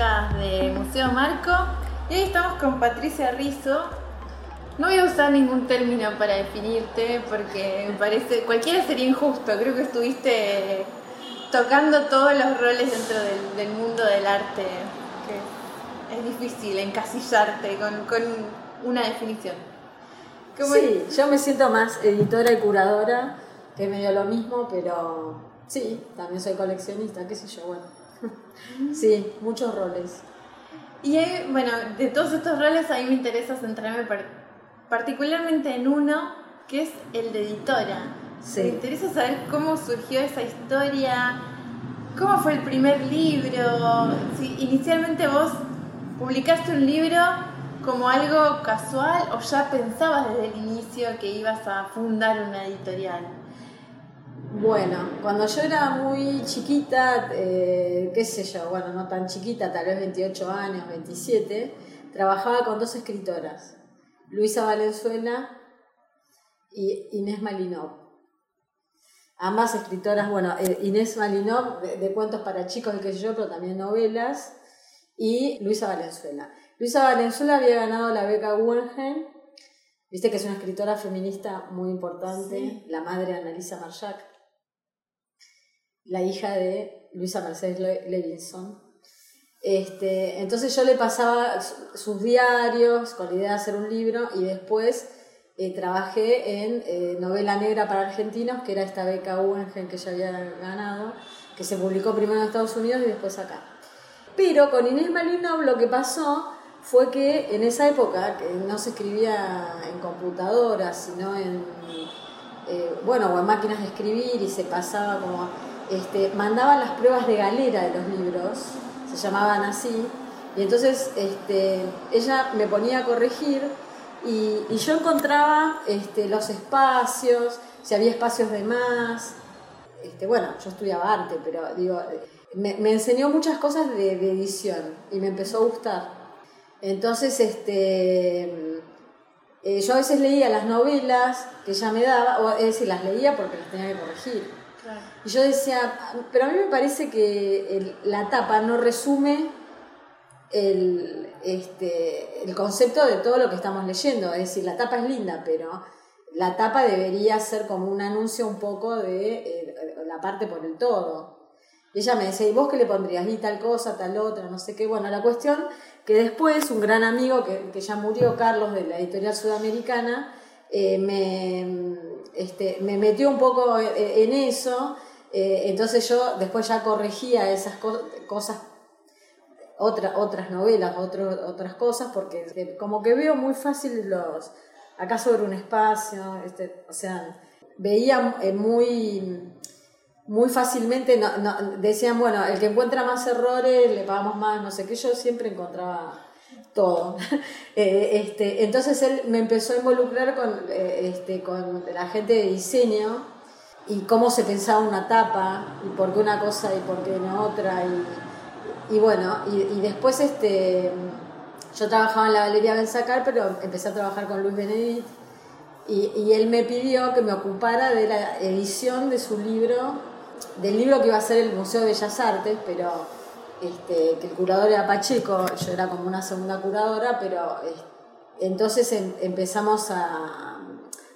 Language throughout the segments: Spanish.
podcast de Museo Marco. Y hoy estamos con Patricia Rizzo. No voy a usar ningún término para definirte porque me parece, cualquiera sería injusto. Creo que estuviste tocando todos los roles dentro del, mundo del arte. Que es difícil encasillarte con, con una definición. Sí, yo me siento más editora y curadora, que medio lo mismo, pero sí, también soy coleccionista, qué sé yo, bueno. Sí, muchos roles. Y bueno, de todos estos roles a mí me interesa centrarme particularmente en uno, que es el de editora. Me interesa saber cómo surgió esa historia, cómo fue el primer libro, si inicialmente vos publicaste un libro como algo casual o ya pensabas desde el inicio que ibas a fundar una editorial. Bueno, cuando yo era muy chiquita, eh, qué sé yo, bueno, no tan chiquita, tal vez 28 años, 27, trabajaba con dos escritoras, Luisa Valenzuela y Inés Malinov. Ambas escritoras, bueno, eh, Inés Malinov de, cuentos para chicos y qué sé yo, pero también novelas, y Luisa Valenzuela. Luisa Valenzuela había ganado la beca Guggenheim, viste que es una escritora feminista muy importante, la madre de Annalisa Marjac la hija de Luisa Mercedes Levinson. Este, entonces yo le pasaba sus diarios con la idea de hacer un libro y después eh, trabajé en eh, Novela Negra para Argentinos, que era esta beca Guggenheim que ella había ganado, que se publicó primero en Estados Unidos y después acá. Pero con Inés Malinov lo que pasó fue que en esa época, que no se escribía en computadoras, sino en, eh, bueno, o en máquinas de escribir y se pasaba como este, mandaban las pruebas de galera de los libros, se llamaban así, y entonces este, ella me ponía a corregir y, yo encontraba este, los espacios, si había espacios de más. Este, bueno, yo estudiaba arte, pero digo, me, enseñó muchas cosas de, edición y me empezó a gustar. Entonces, eh, yo a veces leía las novelas que ella me daba, es decir, las leía porque las tenía que corregir. Y yo decía, pero a mí me parece que la tapa no resume el, este, el concepto de todo lo que estamos leyendo. Es decir, la tapa es linda, pero la tapa debería ser como un anuncio un poco de eh, la parte por el todo. Y ella me decía, ¿y vos qué le pondrías? Y tal cosa, tal otra, no sé qué. Bueno, la cuestión que después un gran amigo que, que ya murió, Carlos, de la editorial sudamericana, eh, me, este, me metió un poco e, en eso, eh, entonces yo después ya corregía esas cosas, otras novelas, otras cosas, porque como que veo muy fácil los, acá sobre un espacio, este, o sea, veía eh, muy muy fácilmente decían, bueno, el que encuentra más errores le pagamos más, no sé qué, yo siempre encontraba todo. Eh, este, entonces él me empezó a involucrar con, eh, este, con la gente de diseño y cómo se pensaba una tapa y por qué una cosa y por qué no otra. Y, bueno, y, después este, yo trabajaba en la Galería Benzacar, pero empecé a trabajar con Luis Benedict y, y él me pidió que me ocupara de la edición de su libro, del libro que iba a ser el Museo de Bellas Artes, pero este, que el curador era Pacheco, yo era como una segunda curadora, pero entonces em, empezamos a,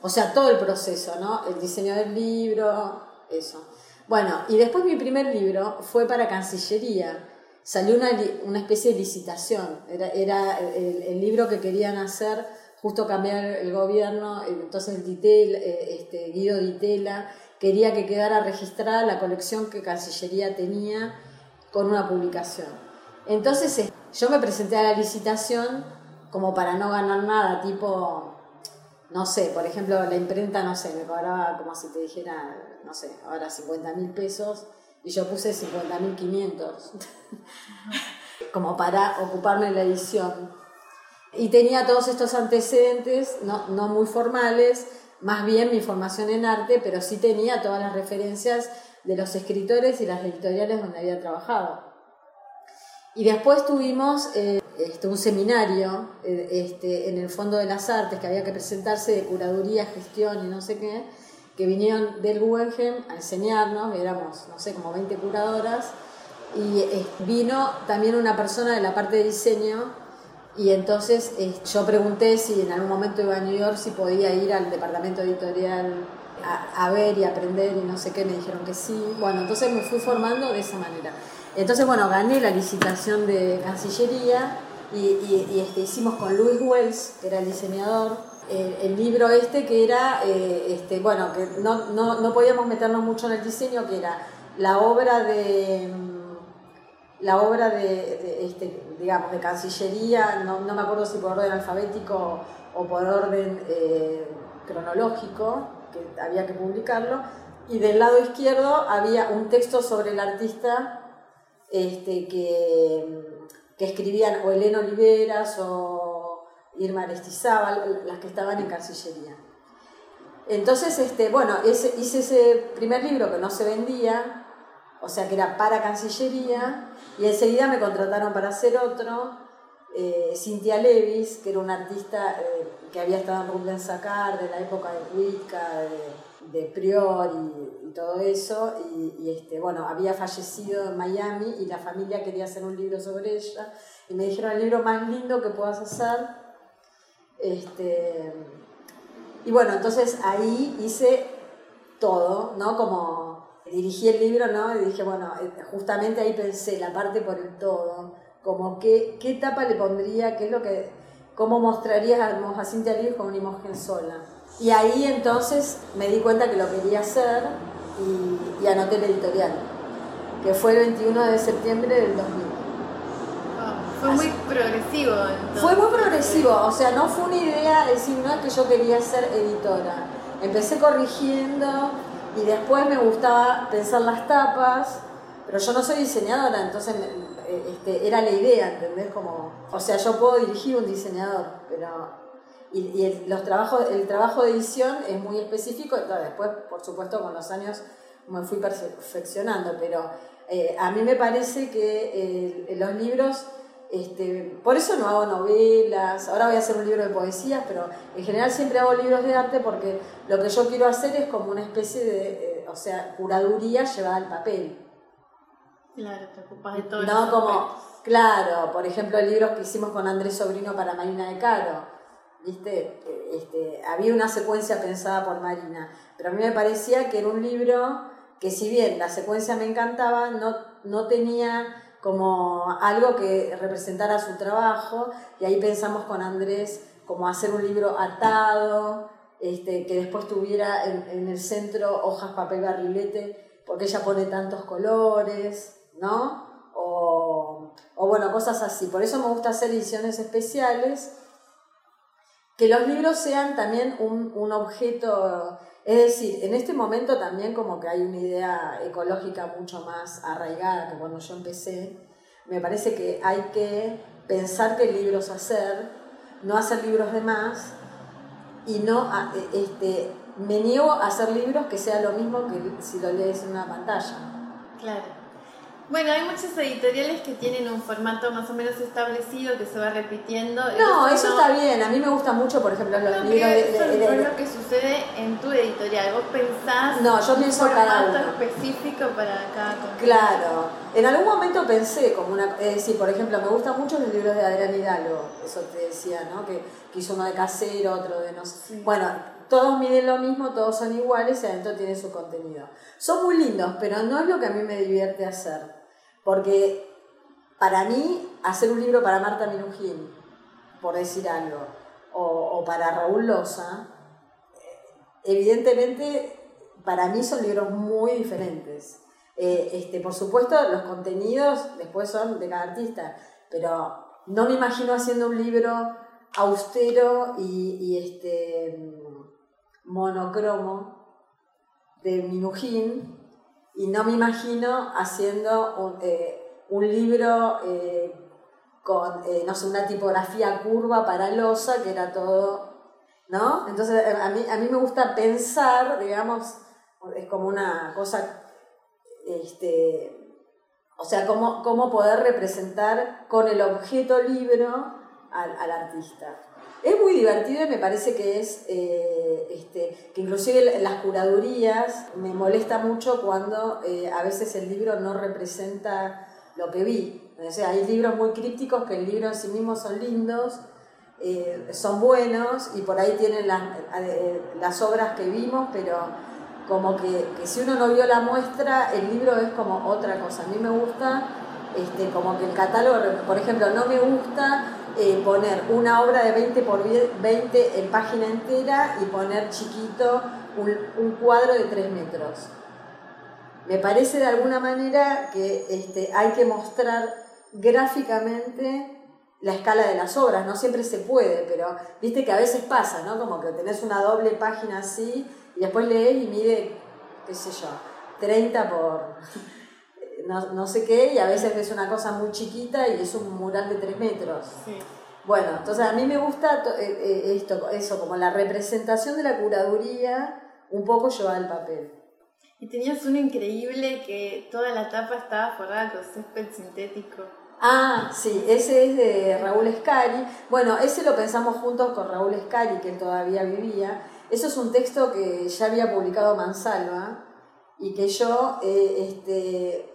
o sea, todo el proceso, ¿no? El diseño del libro, eso. Bueno, y después mi primer libro fue para Cancillería. Salió una, una especie de licitación. Era, era el, libro que querían hacer, justo cambiar el gobierno. Entonces Ditel, eh, este, Guido Ditela quería que quedara registrada la colección que Cancillería tenía con una publicación. Entonces yo me presenté a la licitación como para no ganar nada, tipo, no sé, por ejemplo, la imprenta, no sé, me cobraba como si te dijera, no sé, ahora 50 mil pesos y yo puse 50 mil 500 como para ocuparme en la edición. Y tenía todos estos antecedentes, no, no muy formales, más bien mi formación en arte, pero sí tenía todas las referencias de los escritores y las editoriales donde había trabajado. Y después tuvimos eh, este, un seminario eh, este, en el Fondo de las Artes que había que presentarse de curaduría, gestión y no sé qué, que vinieron del Guggenheim a enseñarnos, éramos, no sé, como 20 curadoras, y eh, vino también una persona de la parte de diseño y entonces yo pregunté si en algún momento iba a New York, si podía ir al departamento editorial a, ver y aprender y no sé qué, me dijeron que sí. Bueno, entonces me fui formando de esa manera. Entonces, bueno, gané la licitación de Cancillería y, este, hicimos con Louis Wells, que era el diseñador, el libro este que era, eh, este, bueno, que no, no, no podíamos meternos mucho en el diseño, que era la obra de la obra de, este, digamos, de Cancillería, no, me acuerdo si por orden alfabético o por orden eh, cronológico, que había que publicarlo, y del lado izquierdo había un texto sobre el artista este, que, que escribían o Elena Oliveras o Irma Aristizábal, las que estaban en Cancillería. Entonces, este, bueno, hice ese primer libro que no se vendía, o sea que era para Cancillería, y enseguida me contrataron para hacer otro. Eh, Cintia Levis, que era una artista eh, que había estado en Rubén Sacar, de la época de Wicca, de, Prior y, todo eso, y, este, bueno, había fallecido en Miami y la familia quería hacer un libro sobre ella, y me dijeron el libro más lindo que puedas hacer. Este, y bueno, entonces ahí hice todo, ¿no? Como dirigí el libro, ¿no? Y dije, bueno, eh, justamente ahí pensé la parte por el todo, como qué, qué etapa le pondría, qué es lo que, cómo mostraría a Cintia Lee como una imagen sola. Y ahí entonces me di cuenta que lo quería hacer y, anoté el editorial, que fue el 21 de septiembre del 2000. Ah, fue muy progresivo. Fue muy progresivo, o sea, no fue una idea, decir, no es que yo quería ser editora. Empecé corrigiendo, y después me gustaba pensar las tapas, pero yo no soy diseñadora, entonces este, era la idea, ¿entendés? Como, o sea, yo puedo dirigir un diseñador, pero... Y, el, los trabajos, el trabajo de edición es muy específico, después, por supuesto, con los años me fui perfeccionando, pero eh, a mí me parece que eh, los libros este, por eso no hago novelas, ahora voy a hacer un libro de poesías, pero en general siempre hago libros de arte porque lo que yo quiero hacer es como una especie de, eh, o sea, curaduría llevada al papel. Claro, te ocupas de todo. No como, claro, por ejemplo, el libro que hicimos con Andrés Sobrino para Marina de Caro, ¿viste? Este, había una secuencia pensada por Marina, pero a mí me parecía que era un libro que si bien la secuencia me encantaba, no, no tenía como algo que representara su trabajo y ahí pensamos con Andrés como hacer un libro atado, este, que después tuviera en, el centro hojas, papel, barrilete, porque ella pone tantos colores, ¿no? O, bueno, cosas así. Por eso me gusta hacer ediciones especiales, que los libros sean también un, un objeto es decir, en este momento también como que hay una idea ecológica mucho más arraigada que cuando yo empecé. Me parece que hay que pensar qué libros hacer, no hacer libros de más y no este, me niego a hacer libros que sea lo mismo que si lo lees en una pantalla. Claro. Bueno, hay muchos editoriales que tienen un formato más o menos establecido que se va repitiendo. No, eso está bien. A mí me gusta mucho, por ejemplo, los libros de, Eso es lo que sucede en tu editorial. Vos pensás. No, yo pienso un formato específico para cada Claro. En algún momento pensé como una. Es decir, por ejemplo, me gustan mucho los libros de Adrián Hidalgo. Eso te decía, ¿no? Que, que hizo uno de casero, otro de no sé. Bueno, todos miden lo mismo, todos son iguales y adentro tiene su contenido. Son muy lindos, pero no es lo que a mí me divierte hacer. Porque para mí, hacer un libro para Marta Minujín, por decir algo, o, para Raúl Loza, evidentemente para mí son libros muy diferentes. Eh, este, por supuesto, los contenidos después son de cada artista, pero no me imagino haciendo un libro austero y, este, monocromo de Minujín y no me imagino haciendo un, eh, libro eh, con, eh, no sé, una tipografía curva para losa, que era todo, ¿no? Entonces, a mí, a mí me gusta pensar, digamos, es como una cosa, este, o sea, cómo, cómo poder representar con el objeto libro al, al artista. Es muy divertido y me parece que es, eh, este, que inclusive las curadurías me molesta mucho cuando eh, a veces el libro no representa lo que vi. O sea, hay libros muy crípticos que el libro en sí mismo son lindos, eh, son buenos y por ahí tienen las, las obras que vimos, pero como que, que, si uno no vio la muestra, el libro es como otra cosa. A mí me gusta, este, como que el catálogo, por ejemplo, no me gusta eh, poner una obra de 20 por 20 en página entera y poner chiquito un, cuadro de 3 metros. Me parece de alguna manera que este, hay que mostrar gráficamente la escala de las obras, no siempre se puede, pero viste que a veces pasa, ¿no? Como que tenés una doble página así y después lees y mide, qué sé yo, 30 por no, sé qué, y a veces ves una cosa muy chiquita y es un mural de 3 metros. Bueno, entonces a mí me gusta eh, eh, esto, eso, como la representación de la curaduría, un poco llevada al papel. Y tenías uno increíble que toda la tapa estaba forrada con césped sintético. Ah, sí, ese es de Raúl Escari. Bueno, ese lo pensamos juntos con Raúl Escari, que él todavía vivía. Eso es un texto que ya había publicado Mansalva y que yo eh, este,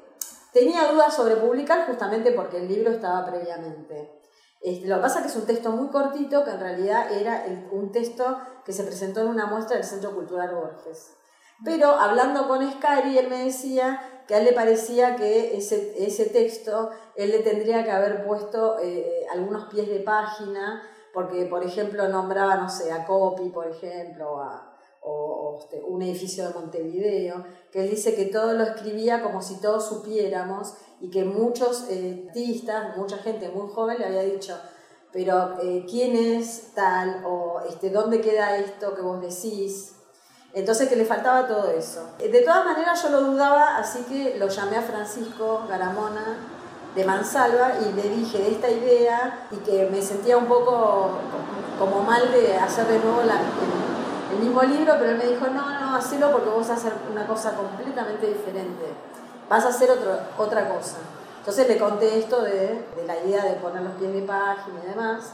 tenía dudas sobre publicar justamente porque el libro estaba previamente. Este, lo que pasa es que es un texto muy cortito que en realidad era un texto que se presentó en una muestra del Centro Cultural Borges. Pero hablando con Escari, él me decía que a él le parecía que ese, ese texto, él le tendría que haber puesto eh, algunos pies de página, porque, por ejemplo, nombraba, no sé, a Copi, por ejemplo, o, este, un edificio de Montevideo, que él dice que todo lo escribía como si todos supiéramos y que muchos eh, artistas, mucha gente muy joven le había dicho, pero eh, ¿quién es tal? o este, ¿dónde queda esto que vos decís? Entonces que le faltaba todo eso. De todas maneras yo lo dudaba, así que lo llamé a Francisco Garamona de Mansalva y le dije de esta idea y que me sentía un poco como mal de hacer de nuevo el, mismo libro, pero él me dijo, no, no, hacelo porque vos vas a hacer una cosa completamente diferente, vas a hacer otro, otra cosa. Entonces le conté esto de, la idea de poner los pies de página y demás.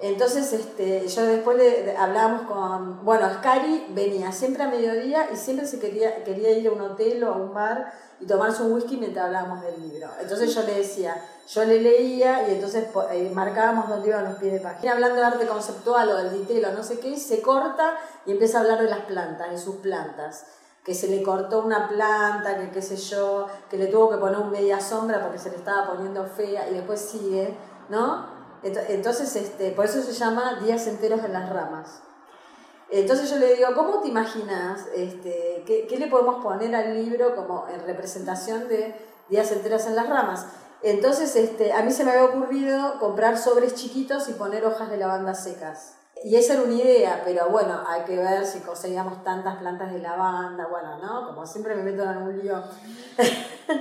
Entonces, este, yo después le, hablábamos con, bueno, Scari venía siempre a mediodía y siempre se quería, quería ir a un hotel o a un bar y tomarse un whisky mientras hablábamos del libro. Entonces yo le decía, yo le leía y entonces eh, marcábamos dónde iban los pies de página. Hablando de arte conceptual o del detail o no sé qué, se corta y empieza a hablar de las plantas, de sus plantas. Que se le cortó una planta, que qué sé yo, que le tuvo que poner un media sombra porque se le estaba poniendo fea y después sigue, ¿no? Entonces, este, por eso se llama Días enteros en las ramas. Entonces yo le digo, ¿cómo te imaginas? Este, ¿qué, ¿qué, le podemos poner al libro como en representación de Días enteros en las ramas? Entonces este, a mí se me había ocurrido comprar sobres chiquitos y poner hojas de lavanda secas. Y esa era una idea, pero bueno, hay que ver si conseguíamos tantas plantas de lavanda, bueno, ¿no? Como siempre me meto en algún lío.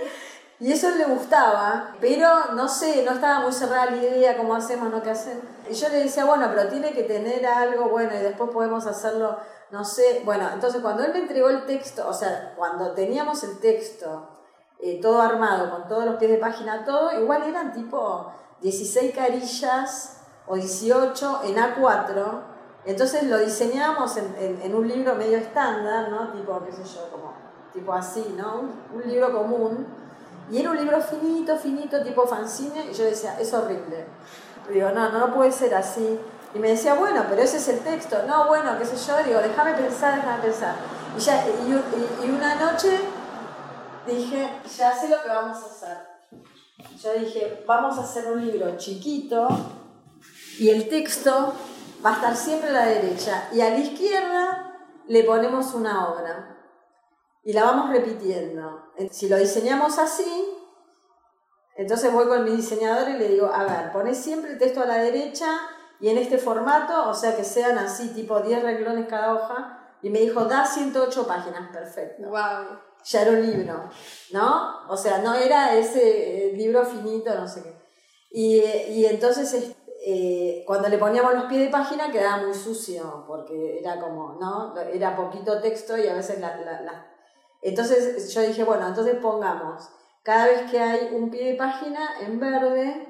Y eso le gustaba, pero no sé, no estaba muy cerrada la idea, cómo hacemos, no qué hacer. Y yo le decía, bueno, pero tiene que tener algo, bueno, y después podemos hacerlo, no sé. Bueno, entonces cuando él me entregó el texto, o sea, cuando teníamos el texto eh, todo armado, con todos los pies de página, todo, igual eran tipo 16 carillas o 18 en A4. Entonces lo diseñamos en, en, un libro medio estándar, ¿no? Tipo, qué sé yo, como tipo así, ¿no? un libro común y era un libro finito, finito, tipo fanzine, y yo decía, es horrible. Digo, no, no, puede ser así. Y me decía, bueno, pero ese es el texto. No, bueno, qué sé yo, digo, déjame pensar, déjame pensar. Y, ya, y, una noche dije, ya sé lo que vamos a hacer. Yo dije, vamos a hacer un libro chiquito y el texto va a estar siempre a la derecha y a la izquierda le ponemos una obra y la vamos repitiendo. Si lo diseñamos así, entonces voy con mi diseñador y le digo, a ver, pones siempre el texto a la derecha y en este formato, o sea que sean así, tipo 10 renglones cada hoja. Y me dijo, da 108 páginas, perfecto. Wow. Ya era un libro, ¿no? O sea, no era ese eh, libro finito, no sé qué. Y, y entonces, eh, cuando le poníamos los pies de página quedaba muy sucio, porque era como, ¿no? Era poquito texto y a veces las entonces yo dije, bueno, entonces pongamos cada vez que hay un pie de página en verde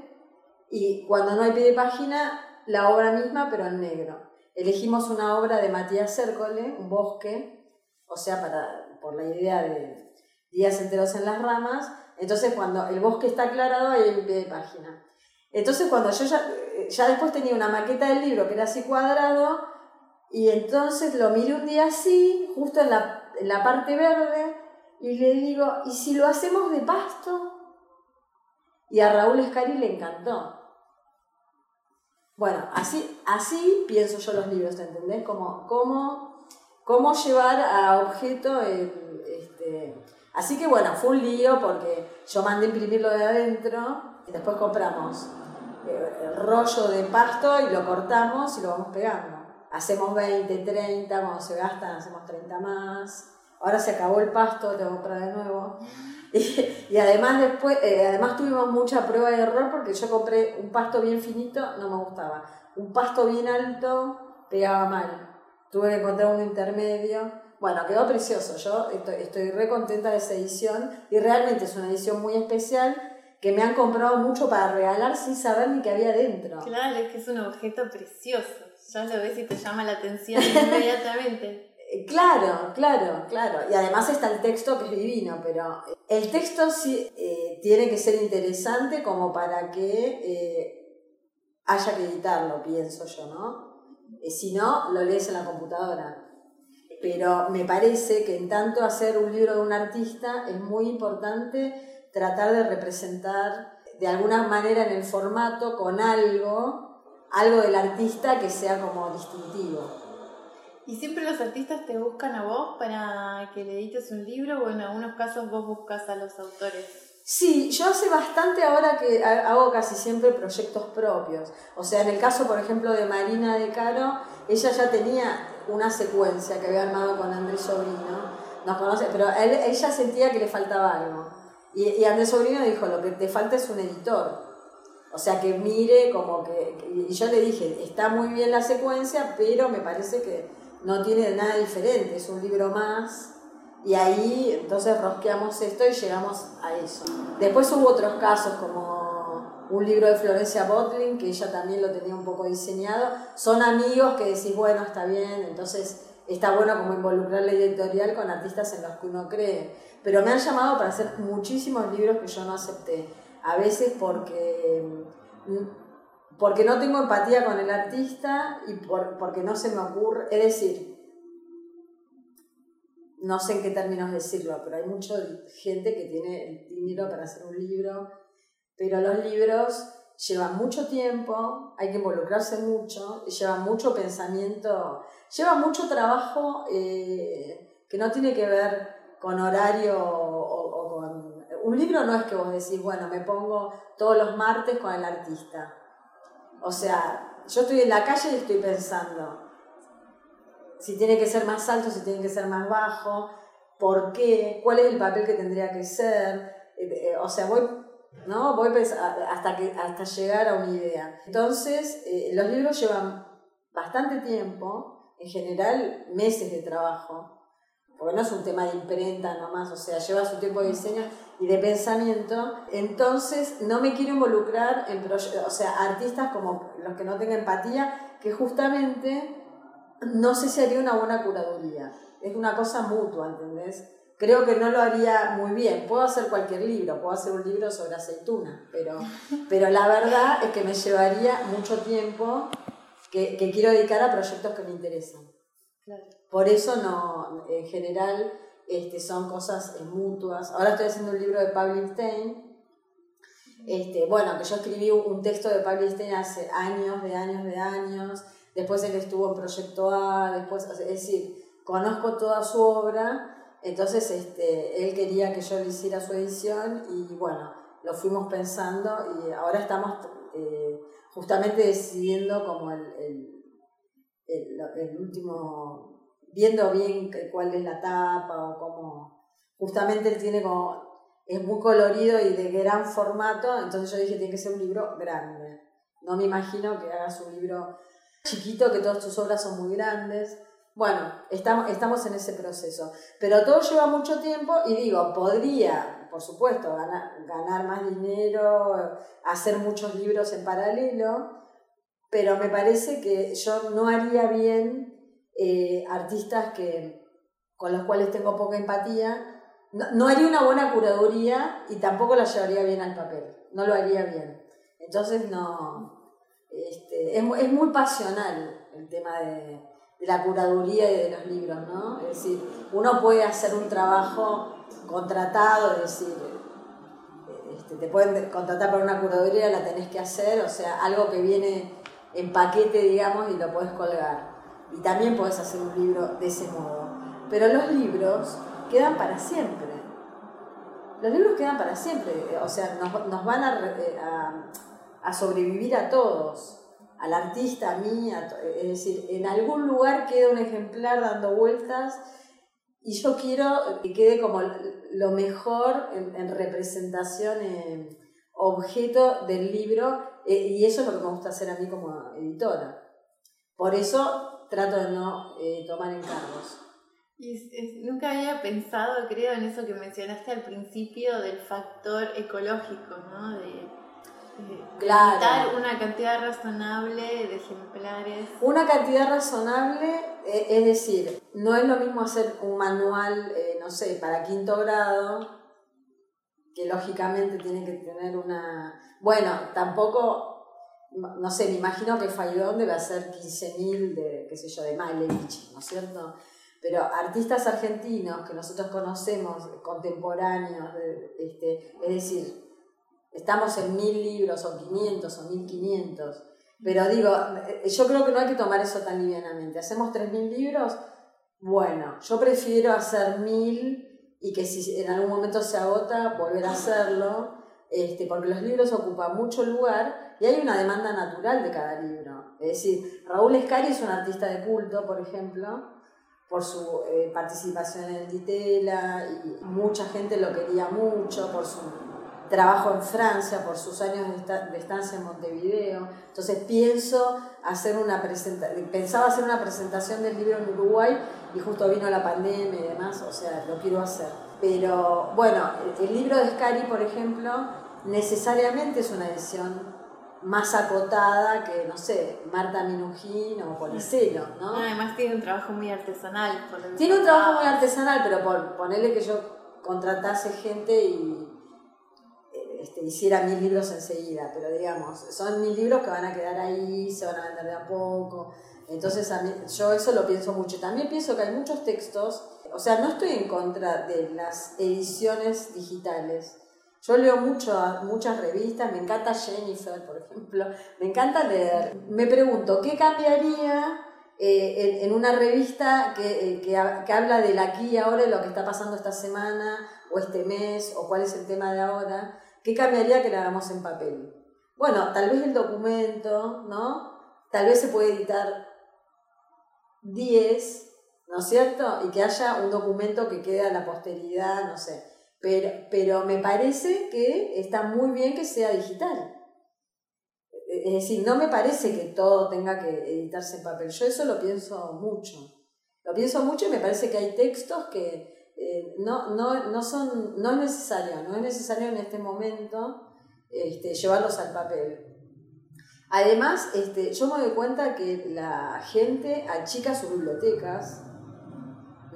y cuando no hay pie de página, la obra misma pero en negro. Elegimos una obra de Matías Cércole, Un bosque, o sea, para, por la idea de días enteros en las ramas, Entonces cuando el bosque está aclarado hay un pie de página. Entonces cuando yo ya, ya después tenía una maqueta del libro que era así cuadrado, y entonces lo miré un día así, justo en la, en la parte verde, y le digo, ¿y si lo hacemos de pasto? Y a Raúl Escari le encantó. Bueno, así, así pienso yo los libros, ¿entendés? Como, cómo, cómo llevar a objeto este... Así que bueno, fue un lío porque yo mandé imprimirlo de adentro y después compramos eh, el rollo de pasto y lo cortamos y lo vamos pegando. Hacemos 20, 30, cuando se gastan hacemos 30 más. Ahora se acabó el pasto, que comprar de nuevo. Y, además después, eh, además tuvimos mucha prueba de error porque yo compré un pasto bien finito, no me gustaba. Un pasto bien alto, pegaba mal. Tuve que encontrar uno intermedio. Bueno, quedó precioso. Yo estoy, estoy re contenta de esa edición y realmente es una edición muy especial que me han comprado mucho para regalar sin saber ni qué había dentro. Claro, es que es un objeto precioso. Ya lo ves y te llama la atención inmediatamente. Eh, claro, claro, claro. Y además está el texto que es divino, pero el texto sí eh, tiene que ser interesante como para que eh, haya que editarlo, pienso yo, ¿no? si no, lo lees en la computadora. Pero me parece que en tanto hacer un libro de un artista es muy importante tratar de representar de alguna manera en el formato con algo, algo del artista que sea como distintivo. ¿Y siempre los artistas te buscan a vos para que le edites un libro o en algunos casos vos buscas a los autores? Sí, yo hace bastante ahora que hago casi siempre proyectos propios. O sea, en el caso, por ejemplo, de Marina de Caro, ella ya tenía una secuencia que había armado con Andrés Sobrino. Nos conoce, pero ella sentía que le faltaba algo. Y, y Andrés Sobrino dijo, lo que te falta es un editor. O sea, que mire como que... Y yo le dije, está muy bien la secuencia, pero me parece que no tiene nada diferente, es un libro más. Y ahí entonces rosqueamos esto y llegamos a eso. Después hubo otros casos como un libro de Florencia Botlin, que ella también lo tenía un poco diseñado. Son amigos que decís, bueno, está bien, entonces está bueno como involucrar la editorial con artistas en los que uno cree. Pero me han llamado para hacer muchísimos libros que yo no acepté. A veces porque porque no tengo empatía con el artista y porque no se me ocurre, es decir, no sé en qué términos decirlo, pero hay mucha gente que tiene el dinero para hacer un libro, pero los libros llevan mucho tiempo, hay que involucrarse mucho, llevan mucho pensamiento, lleva mucho trabajo eh, que no tiene que ver con horario o con... Un libro no es que vos decís, bueno, me pongo todos los martes con el artista o sea, yo estoy en la calle y estoy pensando si tiene que ser más alto, si tiene que ser más bajo, por qué, cuál es el papel que tendría que ser. Eh, eh, o sea, voy, ¿no? voy hasta, que, hasta llegar a una idea. Entonces, eh, los libros llevan bastante tiempo, en general meses de trabajo, porque no es un tema de imprenta nomás, o sea, lleva su tiempo de diseño y de pensamiento, entonces no me quiero involucrar en o sea, artistas como los que no tengan empatía, que justamente no sé si haría una buena curaduría, es una cosa mutua, ¿entendés? Creo que no lo haría muy bien. Puedo hacer cualquier libro, puedo hacer un libro sobre aceituna, pero, pero la verdad es que me llevaría mucho tiempo que, que quiero dedicar a proyectos que me interesan. Por eso no, en general este, son cosas mutuas. Ahora estoy haciendo un libro de Pablo Stein. Este, bueno, que yo escribí un texto de Pablo Stein hace años, de años, de años. Después él estuvo en Proyecto A, después, es decir, conozco toda su obra. Entonces este, él quería que yo le hiciera su edición y bueno, lo fuimos pensando y ahora estamos eh, justamente decidiendo como el el, último, viendo bien cuál es la tapa o cómo, justamente él tiene como, es muy colorido y de gran formato, entonces yo dije, tiene que ser un libro grande. No me imagino que hagas un libro chiquito, que todas tus obras son muy grandes. Bueno, estamos, estamos en ese proceso. Pero todo lleva mucho tiempo y digo, podría, por supuesto, ganar, ganar más dinero, hacer muchos libros en paralelo, pero me parece que yo no haría bien eh, artistas que, con los cuales tengo poca empatía no, haría una buena curaduría y tampoco la llevaría bien al papel, no lo haría bien. Entonces no, este, es, es, muy pasional el tema de, de, la curaduría y de los libros, ¿no? Es decir, uno puede hacer un trabajo contratado, es decir, este, te pueden contratar para una curaduría, la tenés que hacer, o sea, algo que viene en paquete, digamos, y lo puedes colgar. Y también puedes hacer un libro de ese modo. Pero los libros quedan para siempre. Los libros quedan para siempre, o sea, nos, van eh, a, a, sobrevivir a todos, al artista, a mí, es decir, en algún lugar queda un ejemplar dando vueltas y yo quiero que quede como lo mejor en, representación, en objeto del libro, eh, y eso es lo que me gusta hacer a mí como editora. Por eso trato de no eh, tomar encargos. Y nunca había pensado, creo, en eso que mencionaste al principio del factor ecológico, ¿no? De, claro. una cantidad razonable de ejemplares. Una cantidad razonable, eh, es decir, no es lo mismo hacer un manual, eh, no sé, para quinto grado, que lógicamente tiene que tener una... Bueno, tampoco, no sé, me imagino que Faidón debe hacer 15.000 de, qué sé yo, de Malevich, ¿no es cierto? pero artistas argentinos que nosotros conocemos, contemporáneos, este, es decir, estamos en mil libros o 500 o 1500, pero digo, eh, yo creo que no hay que tomar eso tan livianamente. Hacemos 3.000 libros, bueno, yo prefiero hacer mil y que si en algún momento se agota, volver a hacerlo, este, porque los libros ocupan mucho lugar y hay una demanda natural de cada libro. Es decir, Raúl Escari es un artista de culto, por ejemplo, por su eh, participación en el Ditela y mucha gente lo quería mucho por su trabajo en Francia, por sus años de, estancia en Montevideo. Entonces pienso hacer una pensaba hacer una presentación del libro en Uruguay y justo vino la pandemia y demás, o sea, lo quiero hacer. Pero bueno, el, el libro de Scari, por ejemplo, necesariamente es una edición más acotada que, no sé, Marta Minujín o Policelo, ¿no? Además tiene un trabajo muy artesanal. tiene un trabajo muy artesanal, pero por ponerle que yo contratase gente y este, hiciera mil libros enseguida, pero digamos, son mil libros que van a quedar ahí, se van a vender de a poco. Entonces a mí, yo eso lo pienso mucho. También pienso que hay muchos textos, o sea, no estoy en contra de las ediciones digitales yo leo mucho, muchas revistas, me encanta Jennifer, por ejemplo, me encanta leer. Me pregunto, ¿qué cambiaría eh, en, una revista eh, que, habla del aquí y ahora, de lo que está pasando esta semana o este mes o cuál es el tema de ahora? ¿Qué cambiaría que la hagamos en papel? Bueno, tal vez el documento, ¿no? Tal vez se puede editar 10, ¿no es cierto? Y que haya un documento que quede a la posteridad, no sé. Pero, pero me parece que está muy bien que sea digital. Es decir, no me parece que todo tenga que editarse en papel. Yo eso lo pienso mucho. Lo pienso mucho y me parece que hay textos que eh, no, no, no, son, no es necesario, no es necesario en este momento este, llevarlos al papel. Además, este, yo me doy cuenta que la gente achica sus bibliotecas,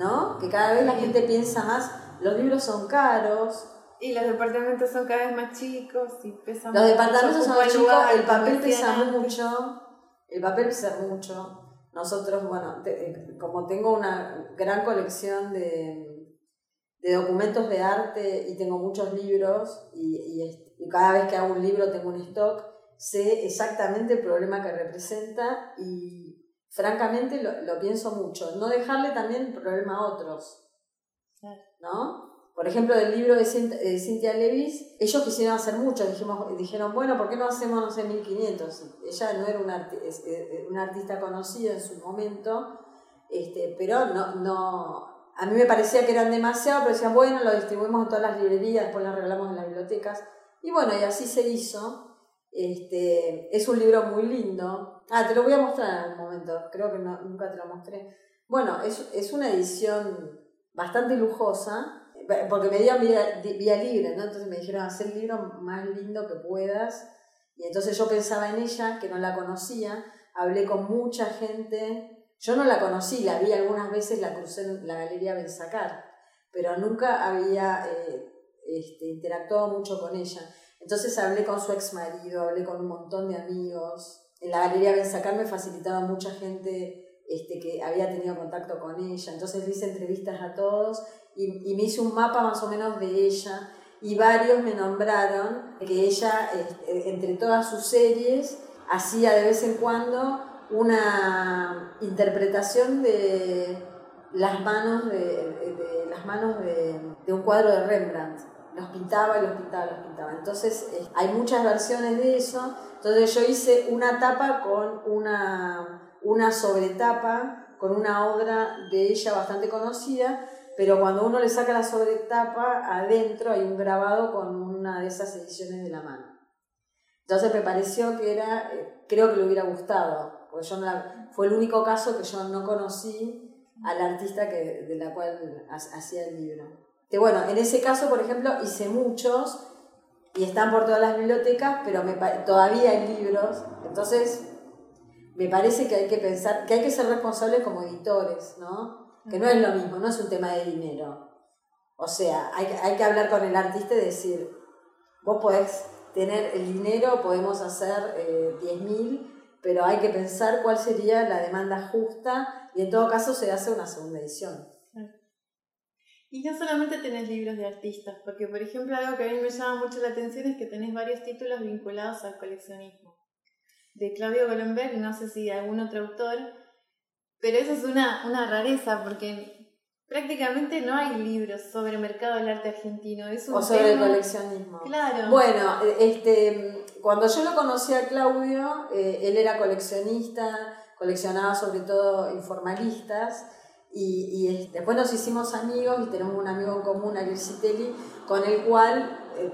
¿no? Que cada vez la gente piensa más los libros son caros. Y los departamentos son cada vez más chicos y pesan Los departamentos son más chicos, el papel pesa mucho. El papel pesa mucho. Nosotros, bueno, eh, como tengo una gran colección de, de, documentos de arte y tengo muchos libros y, y, cada vez que hago un libro tengo un stock, sé exactamente el problema que representa y francamente lo, lo pienso mucho. No dejarle también problema a otros. ¿no? Por ejemplo, del libro de Cynthia Levis, ellos quisieron hacer mucho, dijimos, dijeron, bueno, ¿por qué no hacemos, no sé, 1500? Ella no era una, una artista conocida en su momento, este, pero no, no, a mí me parecía que eran demasiado, pero decían, bueno, lo distribuimos en todas las librerías, después lo regalamos en las bibliotecas. Y bueno, y así se hizo. Este, es un libro muy lindo. Ah, te lo voy a mostrar en algún momento, creo que nunca te lo mostré. Bueno, es, es una edición bastante lujosa, porque me dieron vía, libre, ¿no? Entonces me dijeron, hacer el libro más lindo que puedas. Y entonces yo pensaba en ella, que no la conocía, hablé con mucha gente. Yo no la conocí, la vi algunas veces, la crucé en la Galería Benzacar. pero nunca había eh, este, interactuado mucho con ella. Entonces hablé con su ex marido, hablé con un montón de amigos. En la galería Benzacar me facilitaba mucha gente este, que había tenido contacto con ella. Entonces le hice entrevistas a todos y, y me hice un mapa más o menos de ella y varios me nombraron que ella, este, entre todas sus series, hacía de vez en cuando una interpretación de las manos de, las manos de, un cuadro de Rembrandt. Los pintaba y los pintaba, los pintaba. Entonces hay muchas versiones de eso. Entonces yo hice una tapa con una, una sobretapa, con una obra de ella bastante conocida, pero cuando uno le saca la sobretapa, adentro hay un grabado con una de esas ediciones de la mano. Entonces me pareció que era, eh, creo que le hubiera gustado, porque fue el único caso que yo no conocí al artista que, de la cual hacía el libro. Que bueno, en ese caso, por ejemplo, hice muchos y están por todas las bibliotecas, pero me, todavía hay libros, entonces me parece que hay que pensar, que hay que ser responsables como editores, ¿no? Que no es lo mismo, no es un tema de dinero. O sea, hay, hay que hablar con el artista y decir, vos podés tener el dinero, podemos hacer eh, 10.000, pero hay que pensar cuál sería la demanda justa y en todo caso se hace una segunda edición. Y no solamente tenés libros de artistas, porque por ejemplo algo que a mí me llama mucho la atención es que tenés varios títulos vinculados al coleccionismo. De Claudio Golombek, no sé si de algún otro autor, pero eso es una, una rareza porque prácticamente no hay libros sobre el mercado del arte argentino. Es o sobre el coleccionismo. Claro. Bueno, este, cuando yo lo conocí a Claudio, eh, él era coleccionista, coleccionaba sobre todo informalistas. Y, y, después nos hicimos amigos y tenemos un amigo en común, Ariel Citelli, con el cual eh,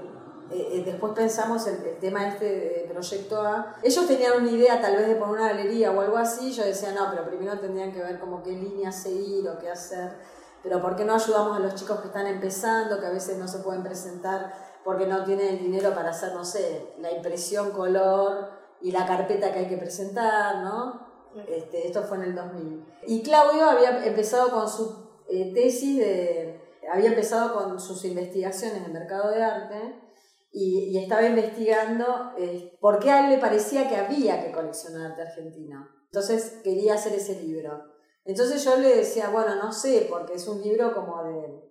eh, después pensamos el, el, tema este de Proyecto A. Ellos tenían una idea tal vez de poner una galería o algo así, yo decía, no, pero primero tendrían que ver como qué línea seguir o qué hacer pero ¿por qué no ayudamos a los chicos que están empezando, que a veces no se pueden presentar porque no tienen el dinero para hacer, no sé, la impresión color y la carpeta que hay que presentar, ¿no? Este, esto fue en el 2000. Y Claudio había empezado con su eh, tesis de, había empezado con sus investigaciones en mercado de arte y, y estaba investigando eh, por qué a él le parecía que había que coleccionar arte argentino. Entonces quería hacer ese libro. Entonces yo le decía, bueno, no sé, porque es un libro como de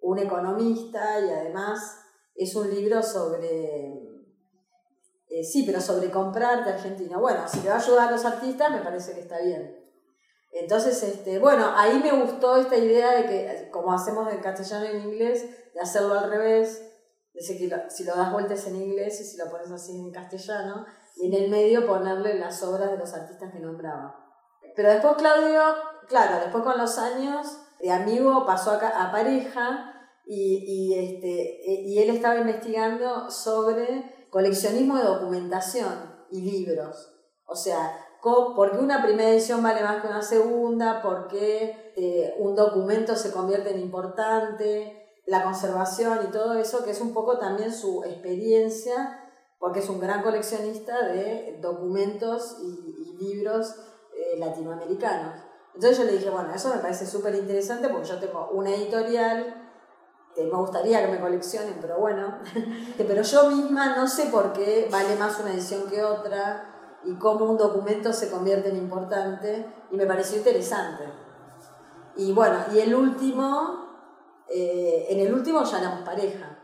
un economista y además es un libro sobre, eh, sí, pero sobre comprarte Argentina. Bueno, si le va a ayudar a los artistas, me parece que está bien. Entonces, este, bueno, ahí me gustó esta idea de que, como hacemos en castellano y en inglés, de hacerlo al revés, de que si lo das vueltas en inglés y si lo pones así en castellano, y en el medio ponerle las obras de los artistas que nombraba. Pero después Claudio claro, después con los años, de amigo pasó a, a pareja y, y, este, e, y él estaba investigando sobre coleccionismo de documentación y libros. O sea, por qué una primera edición vale más que una segunda, por qué eh, un documento se convierte en importante, la conservación y todo eso, que es un poco también su experiencia, porque es un gran coleccionista de documentos y, libros eh, latinoamericanos. Entonces yo le dije, bueno, eso me parece súper interesante porque yo tengo una editorial, me gustaría que me coleccionen, pero bueno, pero yo misma no sé por qué vale más una edición que otra y cómo un documento se convierte en importante y me pareció interesante. Y bueno, y el último, eh, en el último ya éramos pareja.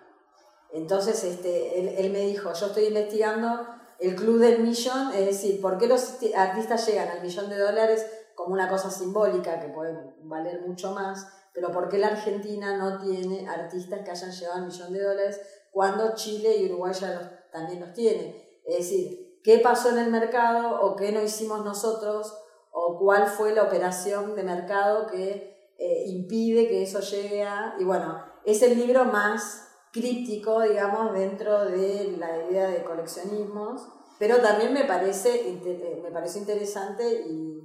Entonces este, él me dijo, yo estoy investigando el club del millón, es decir, ¿por qué los artistas llegan al millón de dólares? como una cosa simbólica que puede valer mucho más, pero ¿por qué la Argentina no tiene artistas que hayan llevado un millón de dólares cuando Chile y Uruguay ya también los tiene? Es decir, ¿qué pasó en el mercado o qué no hicimos nosotros o cuál fue la operación de mercado que eh, impide que eso llegue a... Y bueno, es el libro más críptico, digamos, dentro de la idea de coleccionismos, pero también me parece, eh, me parece interesante y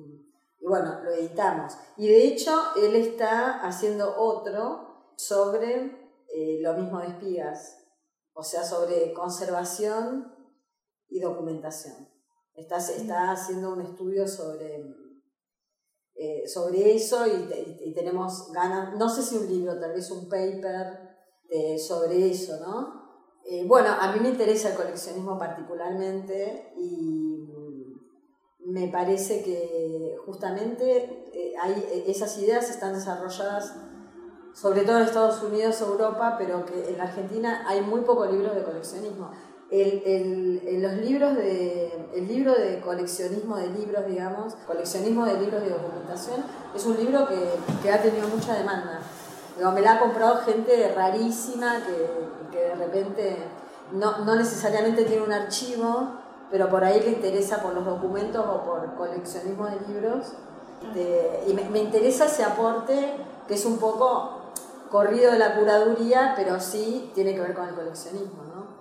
y bueno, lo editamos. Y de hecho, él está haciendo otro sobre eh, lo mismo de espigas, o sea, sobre conservación y documentación. Está, está haciendo un estudio sobre eh, sobre eso y, tenemos ganas, no sé si un libro, tal vez un paper sobre eso, ¿no? Eh, bueno, a mí me interesa el coleccionismo particularmente y me parece que justamente eh, hay, esas ideas están desarrolladas sobre todo en Estados Unidos, Europa, pero que en Argentina hay muy pocos libros de coleccionismo. El, el, los libros de, el libro de coleccionismo de libros, digamos, coleccionismo de libros de documentación, es un libro que, que ha tenido mucha demanda. me la ha comprado gente rarísima que, que de repente no, no, necesariamente tiene un archivo, pero por ahí le interesa por los documentos o por coleccionismo de libros. y me, me interesa ese aporte que es un poco corrido de la curaduría, pero sí tiene que ver con el coleccionismo, ¿no?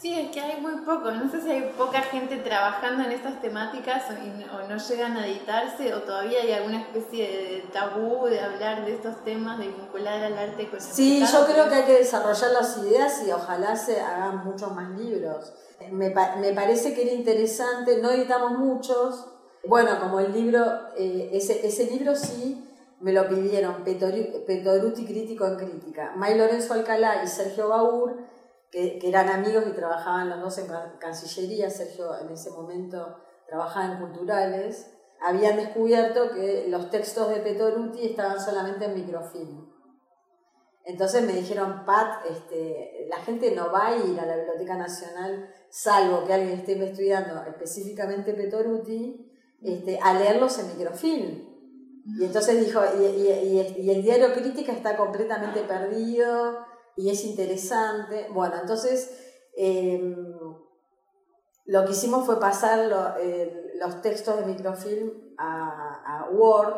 Sí, es que hay muy poco, no sé si hay poca gente trabajando en estas temáticas o, no llegan a editarse o todavía hay alguna especie de tabú de hablar de estos temas, de vincular al arte con Sí, yo creo que hay que desarrollar las ideas y ojalá se hagan muchos más libros. Me, me parece que era interesante, no editamos muchos, bueno, como el libro, eh, ese, ese libro sí me lo pidieron Petoruti Crítico en Crítica, May Lorenzo Alcalá y Sergio Baur que, eran amigos y trabajaban los dos en Cancillería, Sergio en ese momento trabajaba en culturales, habían descubierto que los textos de Petoruti estaban solamente en microfilm. Entonces me dijeron, Pat, este, la gente no va a ir a la Biblioteca Nacional, salvo que alguien esté estudiando específicamente Petoruti, este, a leerlos en microfilm. Y entonces dijo, y, y, el diario Crítica está completamente perdido, y es interesante. Bueno, entonces em, lo que hicimos fue pasar los textos de microfilm a, a, Word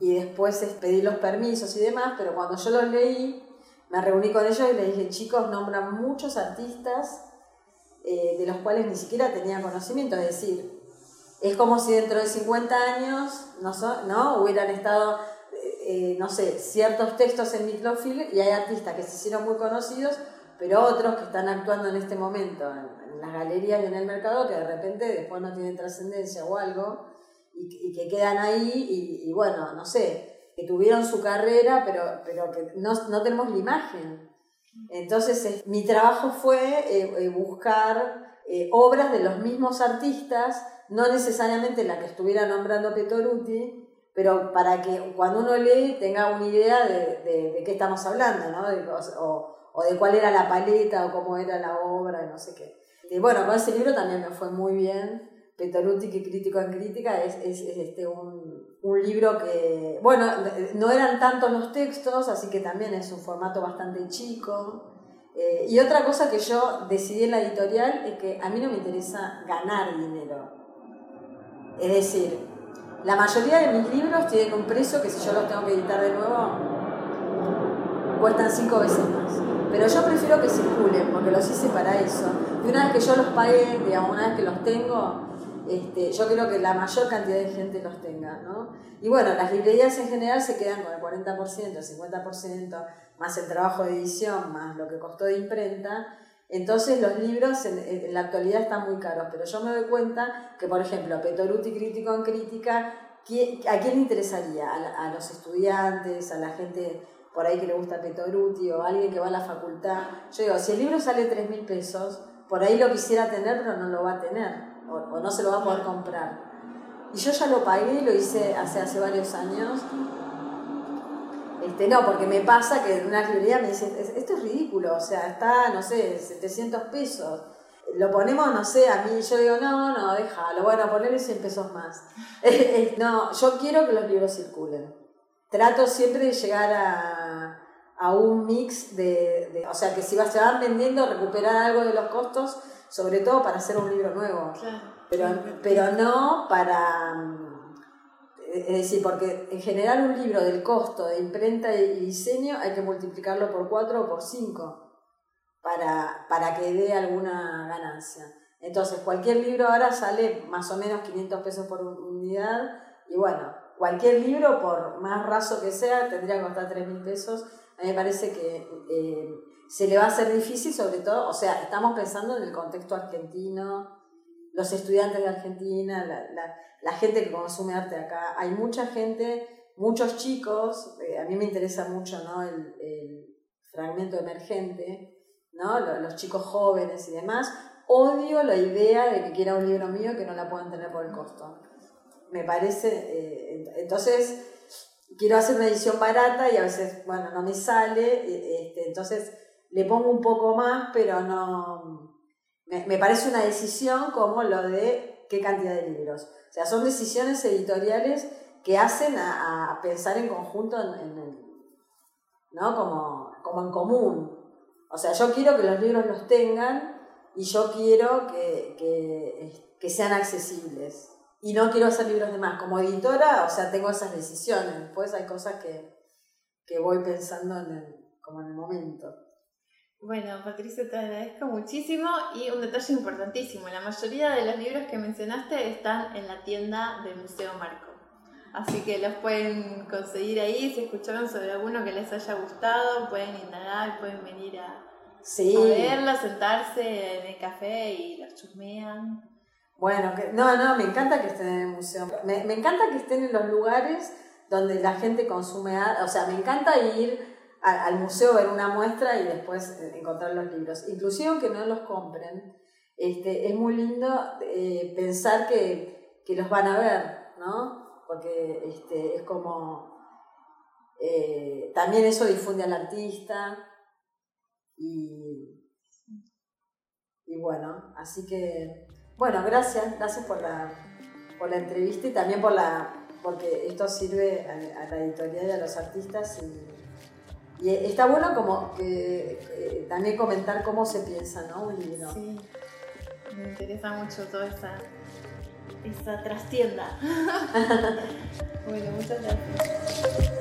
y después pedir los permisos y demás, pero cuando yo los leí, me reuní con ellos y les dije, chicos, nombran muchos artistas eh, de los cuales ni siquiera tenía conocimiento, es decir, es como si dentro de 50 años no, ¿no? hubieran estado eh, no sé, ciertos textos en microfilm y hay artistas que se hicieron muy conocidos, pero otros que están actuando en este momento en, las galerías y en el mercado que de repente después no tienen trascendencia o algo y, que quedan ahí y, bueno, no sé, que tuvieron su carrera, pero, pero que no, tenemos la imagen. Entonces, mi trabajo fue eh, eh, buscar obras de los mismos artistas, no necesariamente la que estuviera nombrando Petoruti, pero para que cuando uno lee tenga una idea de, de, qué estamos hablando, ¿no? o, o, de cuál era la paleta o cómo era la obra, no sé qué. Y bueno, con ese libro también me fue muy bien. Petoruti, que crítico en crítica, es, es, este, un, un, libro que, bueno, no eran tantos los textos, así que también es un formato bastante chico. Eh, y otra cosa que yo decidí en la editorial es que a mí no me interesa ganar dinero. Es decir, la mayoría de mis libros tienen un precio que si yo los tengo que editar de nuevo, cuestan cinco veces más. Pero yo prefiero que circulen, porque los hice para eso. Y una vez que yo los pagué, digamos, una vez que los tengo, este, yo quiero que la mayor cantidad de gente los tenga, ¿no? Y bueno, las librerías en general se quedan con el 40%, el 50%, más el trabajo de edición, más lo que costó de imprenta, entonces los libros en, la actualidad están muy caros, pero yo me doy cuenta que, por ejemplo, Petoruti Crítico en Crítica, ¿a quién le interesaría? A, los estudiantes, a la gente por ahí que le gusta Petoruti o alguien que va a la facultad. Yo digo, si el libro sale 3 mil pesos, por ahí lo quisiera tener, pero no lo va a tener o, no se lo va a poder comprar. Y yo ya lo pagué, lo hice hace, hace varios años este, no, porque me pasa que en una librería me dicen, esto es ridículo, o sea, está, no sé, 700 pesos. Lo ponemos, no sé, a mí yo digo, no, no, déjalo, bueno, ponerle 100 pesos más. no, yo quiero que los libros circulen. Trato siempre de llegar a, un mix de, o sea, que si se van vendiendo, recuperar algo de los costos, sobre todo para hacer un libro nuevo. Pero, pero no para es decir, porque en general un libro del costo de imprenta y diseño hay que multiplicarlo por 4 o por 5 para, para que dé alguna ganancia. Entonces, cualquier libro ahora sale más o menos 500 pesos por unidad y bueno, cualquier libro, por más raso que sea, tendría que costar 3 mil pesos. A mí me parece que eh, se le va a hacer difícil, sobre todo, o sea, estamos pensando en el contexto argentino los estudiantes de Argentina, la, gente que consume arte acá. Hay mucha gente, muchos chicos, eh, a mí me interesa mucho ¿no? el, fragmento emergente, ¿no? los, chicos jóvenes y demás. Odio la idea de que quiera un libro mío que no la puedan tener por el costo. Me parece, eh, entonces quiero hacer una edición barata y a veces, bueno, no me sale, este, entonces le pongo un poco más, pero no, me, parece una decisión como lo de qué cantidad de libros. O sea, son decisiones editoriales que hacen a, pensar en conjunto, en, ¿no? Como, como en común. O sea, yo quiero que los libros los tengan y yo quiero que, que, sean accesibles. Y no quiero hacer libros de más. Como editora, o sea, tengo esas decisiones. Después hay cosas que, que voy pensando en el, como en el momento. Bueno, Patricia, te agradezco muchísimo y un detalle importantísimo, la mayoría de los libros que mencionaste están en la tienda del Museo Marco. Así que los pueden conseguir ahí, si escucharon sobre alguno que les haya gustado, pueden indagar, pueden venir a, sí. verlos, sentarse en el café y los chusmean. Bueno, no, no, me encanta que estén en el museo. Me, me encanta que estén en los lugares donde la gente consume, o sea, me encanta ir al museo ver una muestra y después eh, encontrar los libros. Inclusive aunque no los compren, este, es muy lindo eh, pensar que, que, los van a ver, ¿no? Porque este, es como... Eh, también eso difunde al artista y, y bueno, así que, bueno, gracias, gracias por la, por la entrevista y también por la, porque esto sirve a, a la editorial y a los artistas y y está bueno como que también comentar cómo se piensa, ¿no? Un libro. Sí, me interesa mucho toda esa, esa trastienda. bueno, muchas gracias.